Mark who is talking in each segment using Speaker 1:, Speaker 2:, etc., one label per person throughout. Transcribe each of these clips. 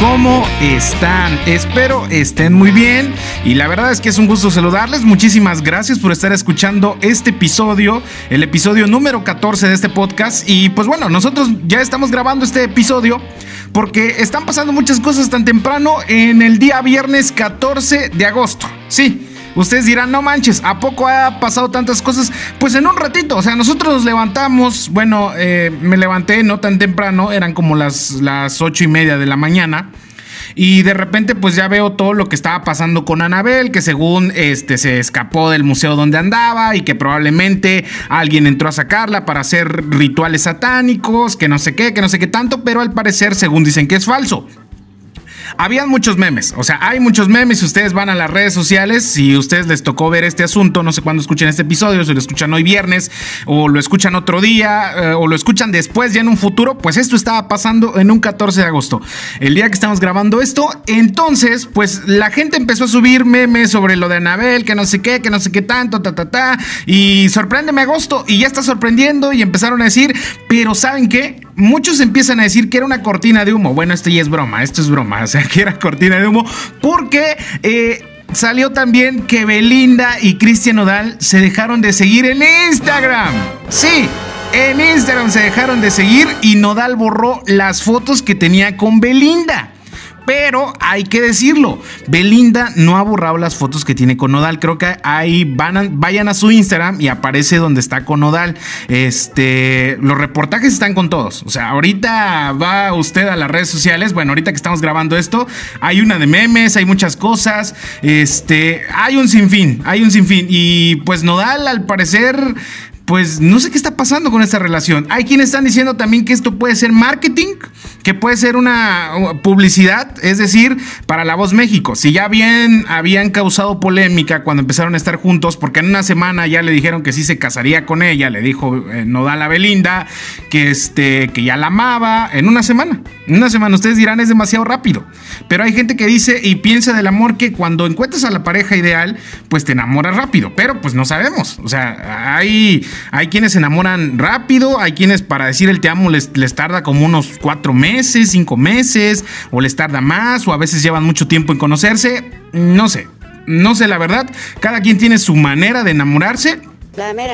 Speaker 1: ¿Cómo están? Espero estén muy bien y la verdad es que es un gusto saludarles. Muchísimas gracias por estar escuchando este episodio, el episodio número 14 de este podcast. Y pues bueno, nosotros ya estamos grabando este episodio porque están pasando muchas cosas tan temprano en el día viernes 14 de agosto. Sí. Ustedes dirán, no manches, ¿a poco ha pasado tantas cosas? Pues en un ratito, o sea, nosotros nos levantamos, bueno, eh, me levanté no tan temprano, eran como las, las ocho y media de la mañana. Y de repente, pues ya veo todo lo que estaba pasando con Anabel, que según este se escapó del museo donde andaba y que probablemente alguien entró a sacarla para hacer rituales satánicos, que no sé qué, que no sé qué tanto, pero al parecer, según dicen que es falso. Habían muchos memes, o sea, hay muchos memes. Si ustedes van a las redes sociales, si ustedes les tocó ver este asunto, no sé cuándo escuchen este episodio, si lo escuchan hoy viernes, o lo escuchan otro día, eh, o lo escuchan después, ya en un futuro, pues esto estaba pasando en un 14 de agosto, el día que estamos grabando esto. Entonces, pues la gente empezó a subir memes sobre lo de Anabel, que no sé qué, que no sé qué tanto, ta, ta, ta, y sorpréndeme agosto, y ya está sorprendiendo, y empezaron a decir, pero ¿saben qué? Muchos empiezan a decir que era una cortina de humo. Bueno, esto ya es broma, esto es broma, o sea, que era cortina de humo, porque... Eh, salió también que Belinda y Cristian Nodal se dejaron de seguir en Instagram. Sí, en Instagram se dejaron de seguir y Nodal borró las fotos que tenía con Belinda. Pero hay que decirlo, Belinda no ha borrado las fotos que tiene con Nodal. Creo que ahí van vayan a su Instagram y aparece donde está con Nodal. Este, los reportajes están con todos. O sea, ahorita va usted a las redes sociales. Bueno, ahorita que estamos grabando esto, hay una de memes, hay muchas cosas. Este, hay un sinfín, hay un sinfín. Y pues Nodal, al parecer, pues no sé qué está pasando con esta relación. Hay quienes están diciendo también que esto puede ser marketing, que puede ser una publicidad, es decir, para La Voz México. Si ya bien habían causado polémica cuando empezaron a estar juntos, porque en una semana ya le dijeron que sí se casaría con ella, le dijo eh, Nodal a Belinda, que, este, que ya la amaba, en una semana. En una semana ustedes dirán es demasiado rápido, pero hay gente que dice y piensa del amor que cuando encuentras a la pareja ideal, pues te enamoras rápido, pero pues no sabemos. O sea, hay hay quienes se enamoran rápido, hay quienes para decir el te amo les, les tarda como unos cuatro meses, cinco meses, o les tarda más, o a veces llevan mucho tiempo en conocerse. No sé, no sé la verdad. Cada quien tiene su manera de enamorarse.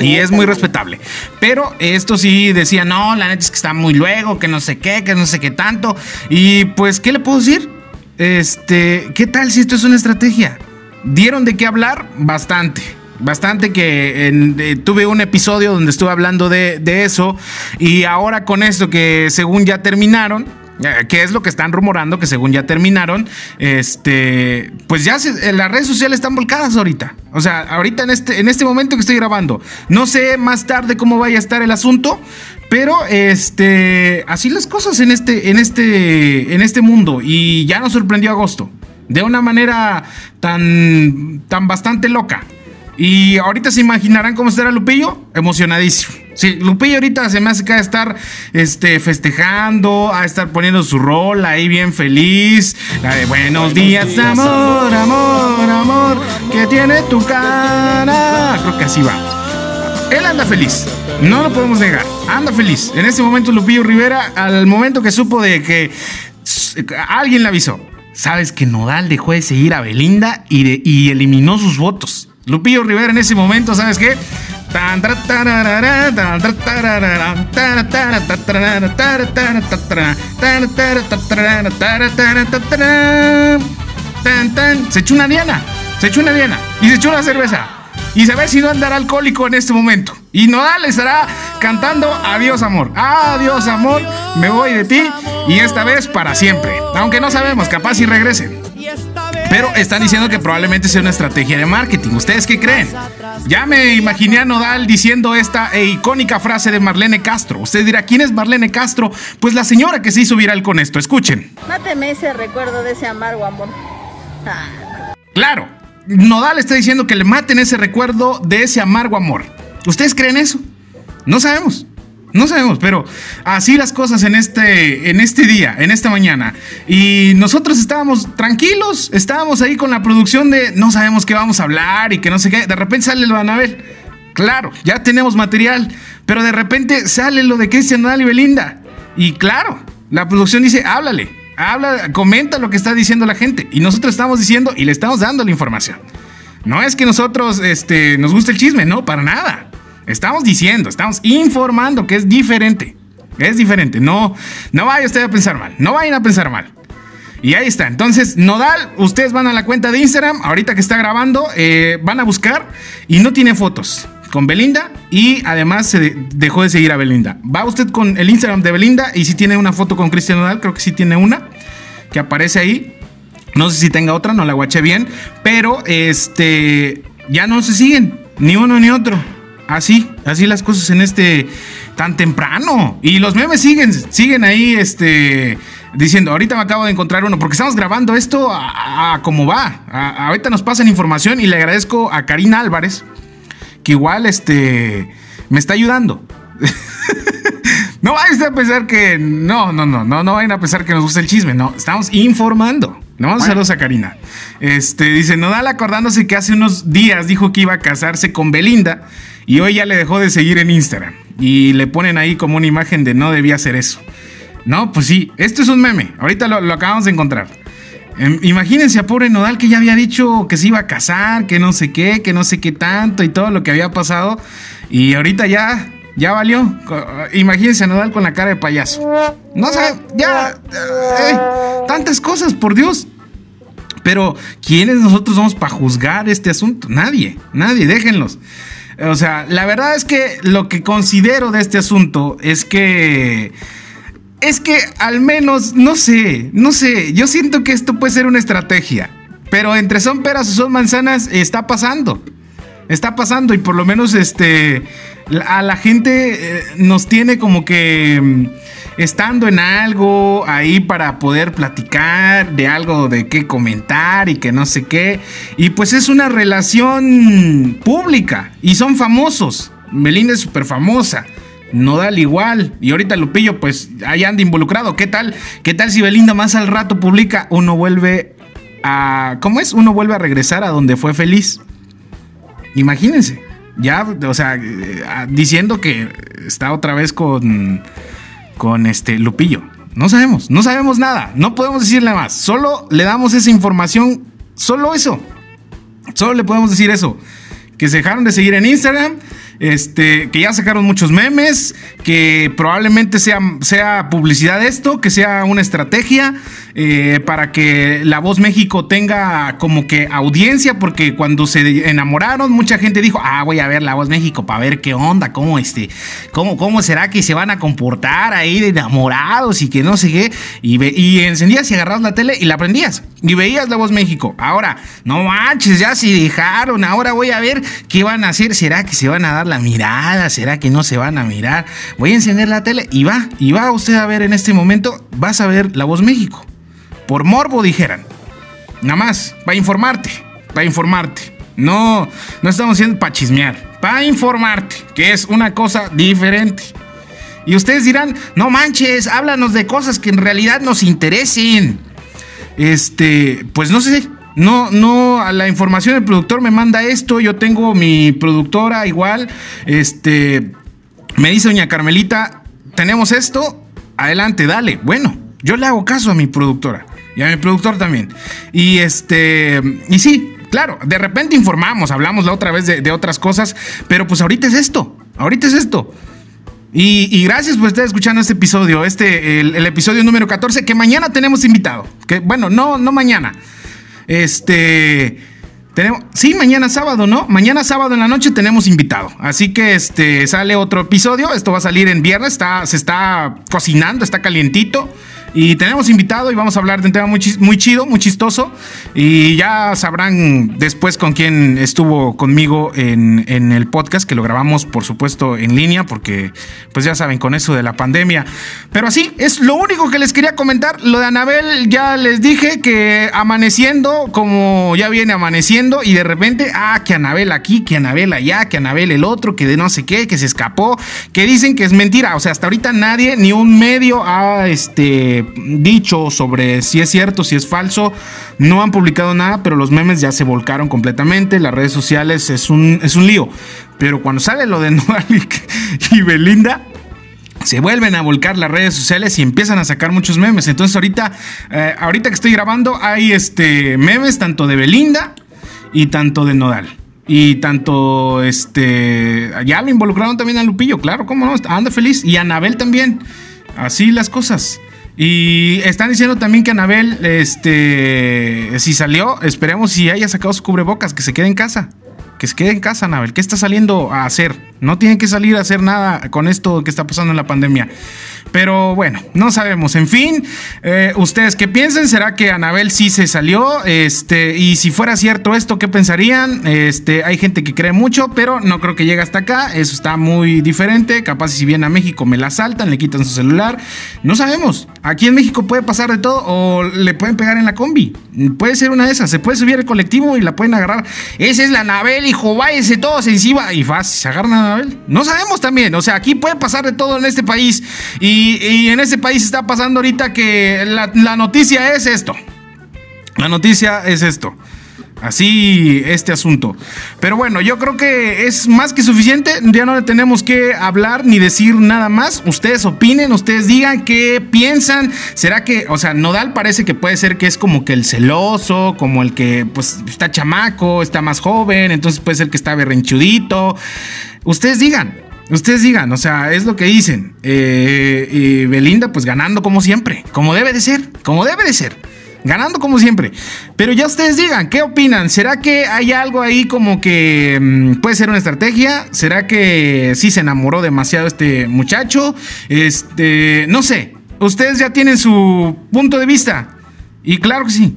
Speaker 1: Y es muy respetable. Pero esto sí decía, no, la neta es que está muy luego, que no sé qué, que no sé qué tanto. Y pues, ¿qué le puedo decir? Este, ¿qué tal si esto es una estrategia? ¿Dieron de qué hablar? Bastante bastante que eh, tuve un episodio donde estuve hablando de, eso y ahora con esto que según ya terminaron, eh, que es lo que están rumorando, que según ya terminaron, este, pues ya las redes sociales están volcadas ahorita. O sea, ahorita en este, en este momento que estoy grabando, no sé más tarde cómo vaya a estar el asunto, pero este, así las cosas en este, en este, en este mundo y ya nos sorprendió agosto de una manera tan, tan bastante loca. Y ahorita se imaginarán cómo estará Lupillo, emocionadísimo. Sí, Lupillo ahorita se me hace que a estar este, festejando, a estar poniendo su rol ahí bien feliz. La de buenos días, amor, amor, amor, que tiene tu cara. Creo que así va. Él anda feliz, no lo podemos negar, anda feliz. En ese momento Lupillo Rivera, al momento que supo de que alguien le avisó, sabes que Nodal dejó de seguir a Belinda y, y eliminó sus votos. Lupillo Rivera en ese momento, ¿sabes qué? Se echó una diana, se echó una diana y se echó una cerveza. Y se ve si no andará alcohólico en este momento. Y Nodal estará cantando Adiós amor, adiós amor, me voy de ti y esta vez para siempre. Aunque no sabemos, capaz si regresen. Pero están diciendo que probablemente sea una estrategia de marketing. ¿Ustedes qué creen? Ya me imaginé a Nodal diciendo esta icónica frase de Marlene Castro. Usted dirá, ¿quién es Marlene Castro? Pues la señora que se hizo viral con esto. Escuchen.
Speaker 2: Máteme ese recuerdo de ese amargo amor.
Speaker 1: Ah. Claro, Nodal está diciendo que le maten ese recuerdo de ese amargo amor. ¿Ustedes creen eso? No sabemos. No sabemos, pero así las cosas en este, en este día, en esta mañana. Y nosotros estábamos tranquilos, estábamos ahí con la producción de no sabemos qué vamos a hablar y que no sé qué. De repente sale lo de Anabel. Claro, ya tenemos material, pero de repente sale lo de Cristian Nodal y Belinda. Y claro, la producción dice, háblale, habla, comenta lo que está diciendo la gente. Y nosotros estamos diciendo y le estamos dando la información. No es que nosotros este, nos guste el chisme, no, para nada. Estamos diciendo, estamos informando que es diferente. Es diferente. No, no vaya usted a pensar mal. No vayan a pensar mal. Y ahí está. Entonces, Nodal, ustedes van a la cuenta de Instagram, ahorita que está grabando, eh, van a buscar y no tiene fotos con Belinda y además se dejó de seguir a Belinda. Va usted con el Instagram de Belinda y si tiene una foto con Cristian Nodal, creo que sí tiene una que aparece ahí. No sé si tenga otra, no la guaché bien, pero este ya no se siguen, ni uno ni otro. Así, así las cosas en este tan temprano. Y los memes siguen, siguen ahí, este, diciendo, ahorita me acabo de encontrar uno, porque estamos grabando esto a, como va. ahorita nos pasan información y le agradezco a Karina Álvarez, que igual, este, me está ayudando. no vayan a pensar que, no, no, no, no, no vayan a pensar que nos gusta el chisme, no, estamos informando. No, vamos saludos a Karina. Este, dice, Nodal acordándose que hace unos días dijo que iba a casarse con Belinda y hoy ya le dejó de seguir en Instagram. Y le ponen ahí como una imagen de no debía hacer eso. No, pues sí, esto es un meme. Ahorita lo, acabamos de encontrar. Em, imagínense a pobre Nodal que ya había dicho que se iba a casar, que no sé qué, que no sé qué tanto y todo lo que había pasado. Y ahorita ya, ya valió. Imagínense a Nodal con la cara de payaso. No sé, ya. Eh, tantas cosas, por Dios. Pero, ¿quiénes nosotros somos para juzgar este asunto? Nadie, nadie, déjenlos. O sea, la verdad es que lo que considero de este asunto es que... Es que al menos, no sé, no sé, yo siento que esto puede ser una estrategia. Pero entre son peras o son manzanas está pasando. Está pasando y por lo menos este a la gente eh, nos tiene como que mm, estando en algo ahí para poder platicar de algo de qué comentar y que no sé qué. Y pues es una relación pública y son famosos. Melinda es súper famosa. No da igual. Y ahorita Lupillo, pues ahí anda involucrado. ¿Qué tal? ¿Qué tal si Belinda más al rato publica? Uno vuelve a. ¿Cómo es? Uno vuelve a regresar a donde fue feliz. Imagínense. Ya, o sea, eh, diciendo que está otra vez con con este Lupillo. No sabemos, no sabemos nada, no podemos decirle más. Solo le damos esa información, solo eso. Solo le podemos decir eso. Que se dejaron de seguir en Instagram, este, que ya sacaron muchos memes, que probablemente sea, sea publicidad esto, que sea una estrategia eh, para que La Voz México tenga como que audiencia, porque cuando se enamoraron, mucha gente dijo, ah, voy a ver La Voz México para ver qué onda, cómo, este, cómo, cómo será que se van a comportar ahí de enamorados y que no sé qué. Y, encendías y agarras la tele y la prendías y veías La Voz México. Ahora, no manches, ya se dejaron, ahora voy a ver qué van a hacer, será que se van a dar la mirada? ¿Será que no se van a mirar? Voy a encender la tele y va, y va usted a ver en este momento, vas a ver La Voz México. Por morbo dijeran. Nada más, para informarte, para informarte. No, no estamos haciendo para chismear, para informarte, que es una cosa diferente. Y ustedes dirán, no manches, háblanos de cosas que en realidad nos interesen. Este, pues no sé, no, no, a la información el productor me manda esto, yo tengo mi productora igual, este, me dice doña Carmelita, tenemos esto, adelante, dale. Bueno, yo le hago caso a mi productora y a mi productor también. Y este, y sí, claro, de repente informamos, hablamos la otra vez de, otras cosas, pero pues ahorita es esto, ahorita es esto. Y, gracias por estar escuchando este episodio, este, el, el, episodio número 14, que mañana tenemos invitado. Que bueno, no, no mañana. Este. Tenemos, sí, mañana sábado, ¿no? Mañana sábado en la noche tenemos invitado. Así que este sale otro episodio. Esto va a salir en viernes. Está, se está cocinando, está calientito. Y tenemos invitado y vamos a hablar de un tema muy, muy chido, muy chistoso. Y ya sabrán después con quién estuvo conmigo en, en, el podcast, que lo grabamos, por supuesto, en línea, porque pues ya saben, con eso de la pandemia. Pero así, es lo único que les quería comentar. Lo de Anabel, ya les dije que amaneciendo, como ya viene amaneciendo, y de repente, ah, que Anabel aquí, que Anabel allá, que Anabel el otro, que de no sé qué, que se escapó, que dicen que es mentira. O sea, hasta ahorita nadie, ni un medio ha este dicho sobre si es cierto, si es falso. No han publicado nada, pero los memes ya se volcaron completamente. Las redes sociales es un, es un lío. Pero cuando sale lo de Nodal y Belinda, se vuelven a volcar las redes sociales y empiezan a sacar muchos memes. Entonces ahorita, eh, ahorita que estoy grabando hay este memes tanto de Belinda y tanto de Nodal. Y tanto, este, ya lo involucraron también a Lupillo, claro, cómo no, anda feliz. Y a Anabel también. Así las cosas. Y están diciendo también que Anabel, este, si salió, esperemos si haya sacado su cubrebocas, que se quede en casa. Que se quede en casa, Anabel. ¿Qué está saliendo a hacer? No tiene que salir a hacer nada con esto que está pasando en la pandemia. Pero bueno, no sabemos. En fin, eh, ustedes qué piensen, será que Anabel sí se salió, este, y si fuera cierto esto, ¿qué pensarían? Este, hay gente que cree mucho, pero no creo que llegue hasta acá. Eso está muy diferente. Capaz si viene a México me la saltan, le quitan su celular. No sabemos. Aquí en México puede pasar de todo o le pueden pegar en la combi. Puede ser una de esas. Se puede subir el colectivo y la pueden agarrar. Esa es la Anabel, hijo, váyase todos encima. Y fácil, se agarran No sabemos también. O sea, aquí puede pasar de todo en este país. Y en ese país está pasando ahorita que la, noticia es esto. La noticia es esto. Así este asunto. Pero bueno, yo creo que es más que suficiente. Ya no le tenemos que hablar ni decir nada más. Ustedes opinen, ustedes digan qué piensan. ¿Será que, o sea, Nodal parece que puede ser que es como que el celoso, como el que pues está chamaco, está más joven, entonces puede ser que está berrenchudito. Ustedes digan. Ustedes digan, o sea, es lo que dicen. Eh, y Belinda, pues ganando como siempre, como debe de ser, como debe de ser. Ganando como siempre. Pero ya ustedes digan, ¿qué opinan? ¿Será que hay algo ahí como que mm, puede ser una estrategia? ¿Será que sí se enamoró demasiado este muchacho? Este, no sé. Ustedes ya tienen su punto de vista. Y claro que sí.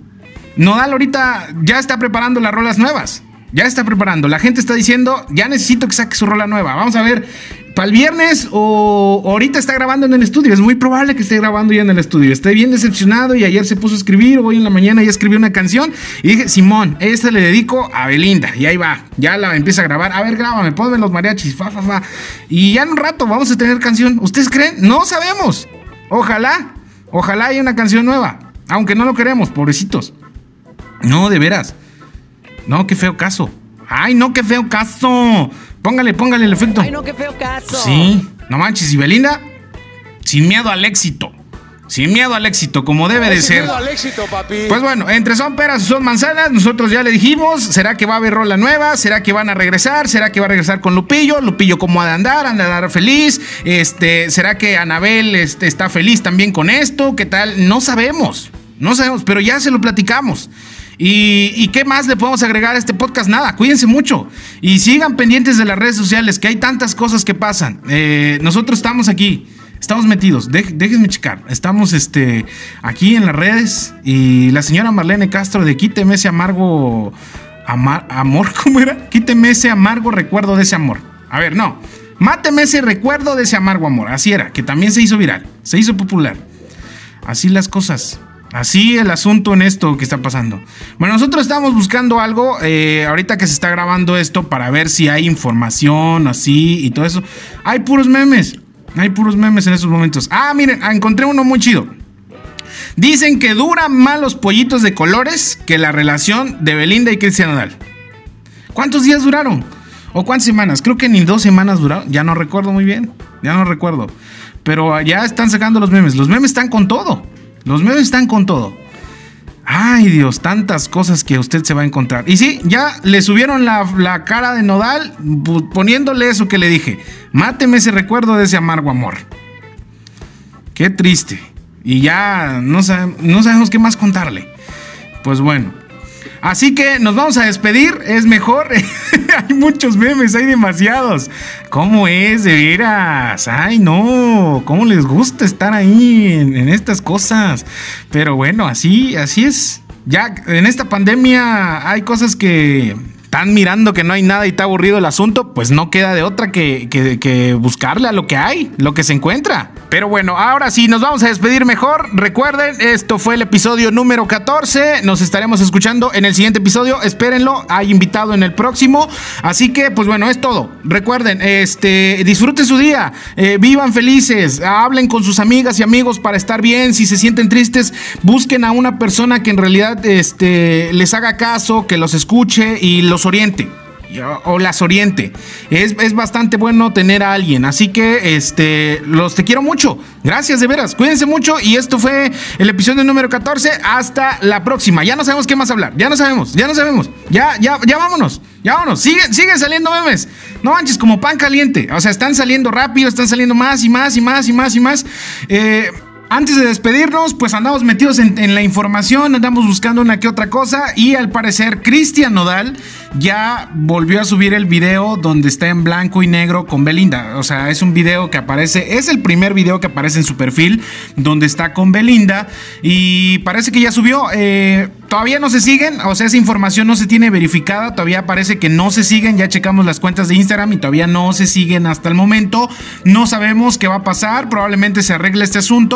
Speaker 1: Nodal ahorita ya está preparando las rolas nuevas. Ya está preparando. La gente está diciendo, ya necesito que saque su rola nueva. Vamos a ver, para el viernes o ahorita está grabando en el estudio. Es muy probable que esté grabando ya en el estudio. Estoy bien decepcionado y ayer se puso a escribir. Hoy en la mañana ya escribió una canción. Y dije, Simón, esta le dedico a Belinda. Y ahí va. Ya la empieza a grabar. A ver, grábame, ponme los mariachis. Fa, fa, fa. Y ya en un rato vamos a tener canción. ¿Ustedes creen? No sabemos. Ojalá. Ojalá haya una canción nueva. Aunque no lo queremos, pobrecitos. No, de veras. No, qué feo caso. Ay, no, qué feo caso. Póngale, póngale el efecto.
Speaker 3: Ay, no, qué feo caso.
Speaker 1: Sí, no manches. Y Belinda, sin miedo al éxito. Sin miedo al éxito, como debe de ser. Sin miedo al éxito, papi. Pues bueno, entre son peras y son manzanas, nosotros ya le dijimos, ¿será que va a haber rola nueva? ¿Será que van a regresar? ¿Será que va a regresar con Lupillo? Lupillo cómo ha de andar, anda a andar feliz. Este, ¿será que Anabel este, está feliz también con esto? ¿Qué tal? No sabemos. No sabemos, pero ya se lo platicamos. Y, qué más le podemos agregar a este podcast? Nada, cuídense mucho y sigan pendientes de las redes sociales, que hay tantas cosas que pasan. Eh, nosotros estamos aquí, estamos metidos, déjenme checar. Estamos este, aquí en las redes y la señora Marlene Castro de Quíteme ese amargo amor, ¿cómo era? Quíteme ese amargo recuerdo de ese amor. A ver, no. Máteme ese recuerdo de ese amargo amor. Así era, que también se hizo viral, se hizo popular. Así las cosas. Así el asunto en esto que está pasando. Bueno, nosotros estamos buscando algo eh, ahorita que se está grabando esto para ver si hay información así y todo eso. Hay puros memes. Hay puros memes en estos momentos. Ah, miren, ah, encontré uno muy chido. Dicen que duran más los pollitos de colores que la relación de Belinda y Cristian Nadal. ¿Cuántos días duraron? ¿O cuántas semanas? Creo que ni dos semanas duraron. Ya no recuerdo muy bien. Ya no recuerdo. Pero ya están sacando los memes. Los memes están con todo. Los memes están con todo. Ay Dios, tantas cosas que usted se va a encontrar. Y sí, ya le subieron la, cara de Nodal poniéndole eso que le dije. Máteme ese recuerdo de ese amargo amor. Qué triste. Y ya no, no sabemos qué más contarle. Pues bueno, Así que nos vamos a despedir, es mejor. hay muchos memes, hay demasiados. ¿Cómo es, de veras? Ay, no, ¿cómo les gusta estar ahí en, estas cosas? Pero bueno, así, así es. Ya en esta pandemia hay cosas que están mirando que no hay nada y está aburrido el asunto, pues no queda de otra que, que, buscarle a lo que hay, lo que se encuentra. Pero bueno, ahora sí, nos vamos a despedir mejor. Recuerden, esto fue el episodio número 14. Nos estaremos escuchando en el siguiente episodio. Espérenlo, hay invitado en el próximo. Así que, pues bueno, es todo. Recuerden, este, disfruten su día, eh, vivan felices, hablen con sus amigas y amigos para estar bien. Si se sienten tristes, busquen a una persona que en realidad este, les haga caso, que los escuche y los oriente. o las oriente. Es, es, bastante bueno tener a alguien. Así que este, los te quiero mucho. Gracias de veras. Cuídense mucho. Y esto fue el episodio número 14. Hasta la próxima. Ya no sabemos qué más hablar. Ya no sabemos. Ya no sabemos. Ya, ya, ya vámonos. Ya vámonos. Siguen, siguen saliendo memes. No manches, como pan caliente. O sea, están saliendo rápido, están saliendo más y más y más y más y más. Eh. Antes de despedirnos, pues andamos metidos en, la información, andamos buscando una que otra cosa y al parecer Cristian Nodal ya volvió a subir el video donde está en blanco y negro con Belinda. O sea, es un video que aparece, es el primer video que aparece en su perfil donde está con Belinda y parece que ya subió. Eh, todavía no se siguen, o sea, esa información no se tiene verificada, todavía parece que no se siguen, ya checamos las cuentas de Instagram y todavía no se siguen hasta el momento. No sabemos qué va a pasar, probablemente se arregle este asunto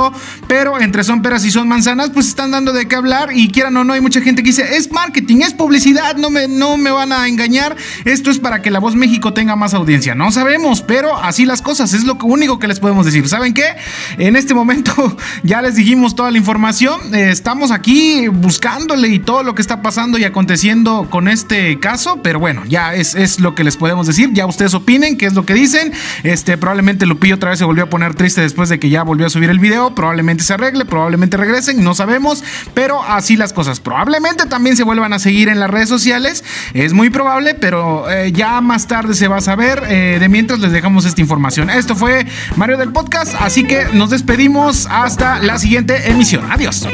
Speaker 1: pero entre son peras y son manzanas, pues están dando de qué hablar y quieran o no, hay mucha gente que dice, es marketing, es publicidad, no me, no me van a engañar, esto es para que La Voz México tenga más audiencia. No sabemos, pero así las cosas, es lo único que les podemos decir. ¿Saben qué? En este momento ya les dijimos toda la información, eh, estamos aquí buscándole y todo lo que está pasando y aconteciendo con este caso, pero bueno, ya es, es lo que les podemos decir, ya ustedes opinen qué es lo que dicen, este, probablemente Lupillo otra vez se volvió a poner triste después de que ya volvió a subir el video, probablemente se arregle, probablemente regresen, no sabemos, pero así las cosas. Probablemente también se vuelvan a seguir en las redes sociales, es muy probable, pero eh, ya más tarde se va a saber. Eh, de mientras les dejamos esta información. Esto fue Mario del Podcast, así que nos despedimos hasta la siguiente emisión. Adiós.